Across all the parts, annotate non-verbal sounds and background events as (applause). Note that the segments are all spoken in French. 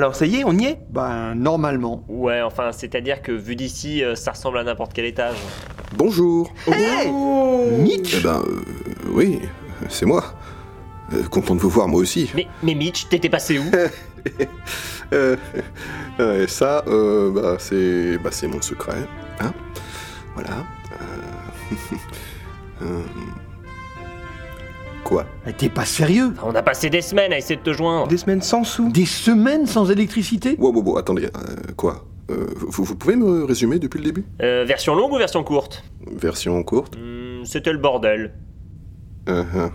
Alors ça y est, on y est? Ben, normalement. Ouais, enfin, c'est-à-dire que vu d'ici, euh, ça ressemble à n'importe quel étage. Bonjour. Hey Mitch Eh ben, euh, oui, c'est moi. Euh, content de vous voir, moi aussi. Mais, mais Mitch, t'étais passé où? (laughs) Euh, euh, ça, euh, bah, c'est bah, c'est mon secret. Hein voilà. Euh, (laughs) Quoi T'es pas sérieux On a passé des semaines à essayer de te joindre. Des semaines sans sous Des semaines sans électricité Wow, wow, wow, attendez, euh, quoi Euh, vous, vous pouvez me résumer depuis le début Euh, version longue ou version courte Version courte Hmm, C'était le bordel. Uh -huh.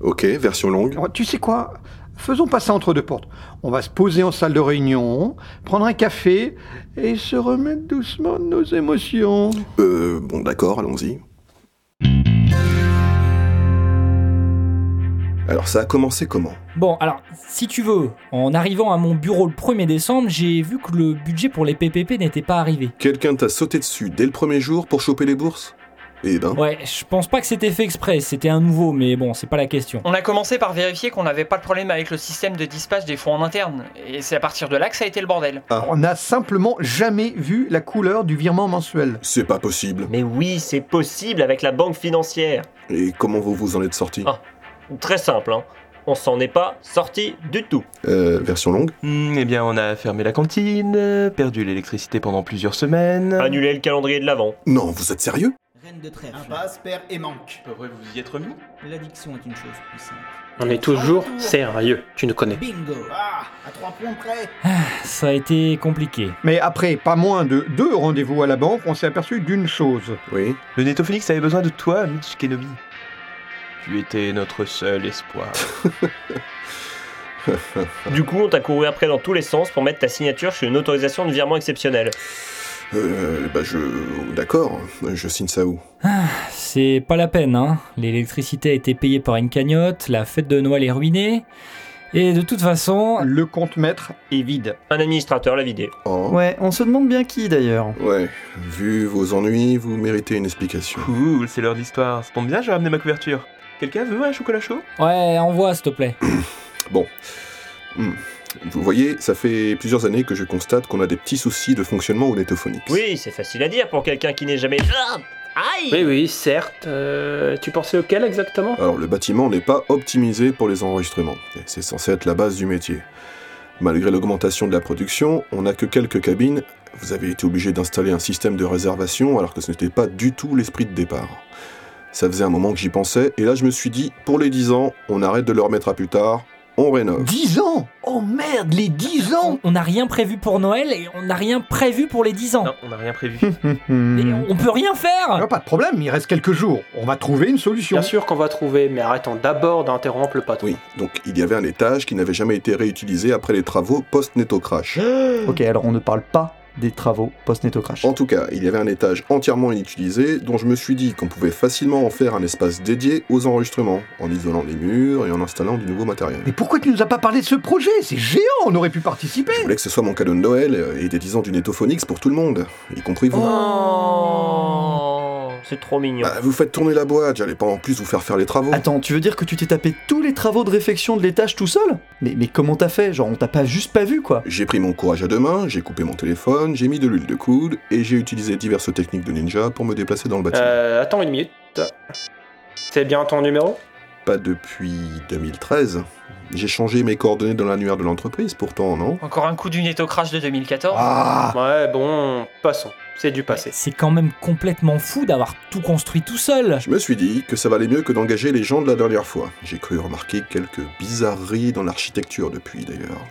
Ok, version longue. Oh, Tu sais quoi? Faisons pas ça entre deux portes. On va se poser en salle de réunion, prendre un café et se remettre doucement de nos émotions. Euh, bon, d'accord, allons-y. Alors, ça a commencé comment Bon, alors, si tu veux, en arrivant à mon bureau le 1er décembre, j'ai vu que le budget pour les PPP n'était pas arrivé. Quelqu'un t'a sauté dessus dès le premier jour pour choper les bourses Eh ben, Ouais, je pense pas que c'était fait exprès, c'était un nouveau, mais bon, c'est pas la question. On a commencé par vérifier qu'on n'avait pas de problème avec le système de dispatch des fonds en interne. Et c'est à partir de là que ça a été le bordel. On n'a simplement jamais vu la couleur du virement mensuel. c'est pas possible. Mais oui, c'est possible avec la banque financière. Et comment vous vous en êtes sorti Ah. Très simple, hein. On s'en est pas sorti du tout. Euh, version longue Hmm, Eh bien, on a fermé la cantine, perdu l'électricité pendant plusieurs semaines. Annuler le calendrier de l'avant. Non, vous êtes sérieux? Reine de trèfle. Impasse, père et manque. Vous y êtes remis? L'addiction est une chose simple. On est toujours sérieux, tu nous connais. Bingo Ah, à trois points près. Ça a été compliqué. Mais après pas moins de deux rendez-vous à la banque, on s'est aperçu d'une chose. Oui. Le Netophonix avait besoin de toi, Mitch Kenobi. Tu étais notre seul espoir. (laughs) Du coup, on t'a couru après dans tous les sens pour mettre ta signature sur une autorisation de virement exceptionnelle. Euh, bah je... D'accord, je signe ça où? C'est pas la peine, hein. L'électricité a été payée par une cagnotte, la fête de Noël est ruinée. Et de toute façon, Le compte maître est vide. Un administrateur l'a vidé. Oh. Ouais, on se demande bien qui d'ailleurs. Ouais, vu vos ennuis, vous méritez une explication. Cool, c'est l'heure d'histoire. Ça tombe bien, j'ai ramené ma couverture. Quelqu'un veut un chocolat chaud? Ouais, envoie s'il te plaît. (coughs) Bon. Hmm. Vous voyez, ça fait plusieurs années que je constate qu'on a des petits soucis de fonctionnement au Netophonix. Oui, c'est facile à dire pour quelqu'un qui n'est jamais. Ah Aïe Oui, oui, certes. Euh, tu pensais auquel exactement? Alors, le bâtiment n'est pas optimisé pour les enregistrements. C'est censé être la base du métier. Malgré l'augmentation de la production, on n'a que quelques cabines. Vous avez été obligé d'installer un système de réservation alors que ce n'était pas du tout l'esprit de départ. Ça faisait un moment que j'y pensais, et là je me suis dit, pour les 10 ans, on arrête de le remettre à plus tard, on rénove. 10 ans? Oh merde, les 10 ans On n'a rien prévu pour Noël et on n'a rien prévu pour les 10 ans. Non, on n'a rien prévu. (laughs) Et on peut rien faire Pas de problème, il reste quelques jours. On va trouver une solution. Bien sûr qu'on va trouver, mais arrêtons d'abord d'interrompre le patron. Oui, donc il y avait un étage qui n'avait jamais été réutilisé après les travaux post-netto-crash. (gasps) Ok, alors on ne parle pas des travaux post-netto-crash. En tout cas, il y avait un étage entièrement inutilisé dont je me suis dit qu'on pouvait facilement en faire un espace dédié aux enregistrements, en isolant les murs et en installant du nouveau matériel. Mais pourquoi tu nous as pas parlé de ce projet? C'est géant, on aurait pu participer Je voulais que ce soit mon cadeau de Noël et des 10 ans du Netophonix pour tout le monde, y compris vous. Oh C'est trop mignon. Bah, vous faites tourner la boîte, j'allais pas en plus vous faire faire les travaux. Attends, tu veux dire que tu t'es tapé tous les travaux de réfection de l'étage tout seul? Mais, mais comment t'as fait? Genre on t'a pas juste pas vu quoi J'ai pris mon courage à deux mains, j'ai coupé mon téléphone, j'ai mis de l'huile de coude et j'ai utilisé diverses techniques de ninja pour me déplacer dans le bâtiment. Euh, attends une minute. C'est bien ton numéro? Pas depuis 2013. J'ai changé mes coordonnées dans l'annuaire de l'entreprise pourtant, non Encore un coup du netto crash de 2014. Ah Ouais, bon, passons. C'est du passé. C'est quand même complètement fou d'avoir tout construit tout seul. Je me suis dit que ça valait mieux que d'engager les gens de la dernière fois. J'ai cru remarquer quelques bizarreries dans l'architecture depuis d'ailleurs.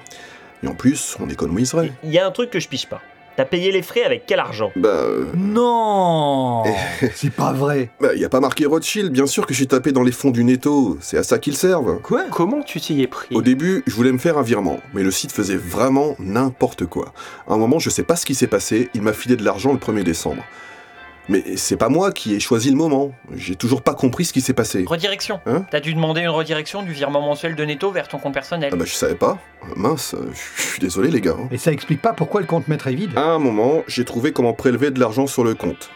Et en plus, on économiserait. Il y a un truc que je piche pas. T'as payé les frais avec quel argent? Bah, euh, Non. (laughs) C'est pas vrai. bah, y a pas marqué Rothschild, bien sûr que j'ai tapé dans les fonds du netto, c'est à ça qu'ils servent. Quoi? Comment tu t'y es pris? Au début, je voulais me faire un virement, mais le site faisait vraiment n'importe quoi. À un moment, je sais pas ce qui s'est passé, il m'a filé de l'argent le 1er décembre. Mais c'est pas moi qui ai choisi le moment. J'ai toujours pas compris ce qui s'est passé. Redirection. Hein T'as dû demander une redirection du virement mensuel de netto vers ton compte personnel. Ah bah je savais pas. Mince, je suis désolé les gars. hein. Et ça explique pas pourquoi le compte maître est vide. À un moment, j'ai trouvé comment prélever de l'argent sur le compte.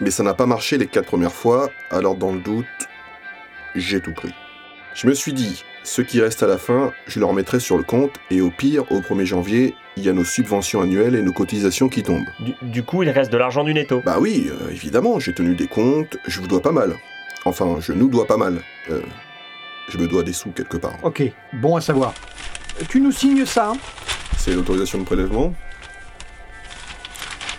Mais ça n'a pas marché les quatre premières fois, alors dans le doute, j'ai tout pris. Je me suis dit, ce qui reste à la fin, je le remettrai sur le compte, et au pire, au 1er janvier, il y a nos subventions annuelles et nos cotisations qui tombent. Du, du coup, il reste de l'argent du netto. Bah oui, euh, évidemment, j'ai tenu des comptes, je vous dois pas mal. Enfin, je nous dois pas mal. Euh, je me dois des sous quelque part. Ok, bon à savoir. Tu nous signes ça hein? C'est l'autorisation de prélèvement?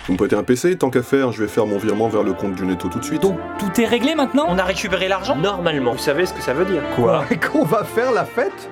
Vous me prêtez un PC Tant qu'à faire, je vais faire mon virement vers le compte du netto tout de suite. Donc tout est réglé maintenant? On a récupéré l'argent? Normalement. Vous savez ce que ça veut dire. Quoi? (laughs) Qu'on va faire la fête?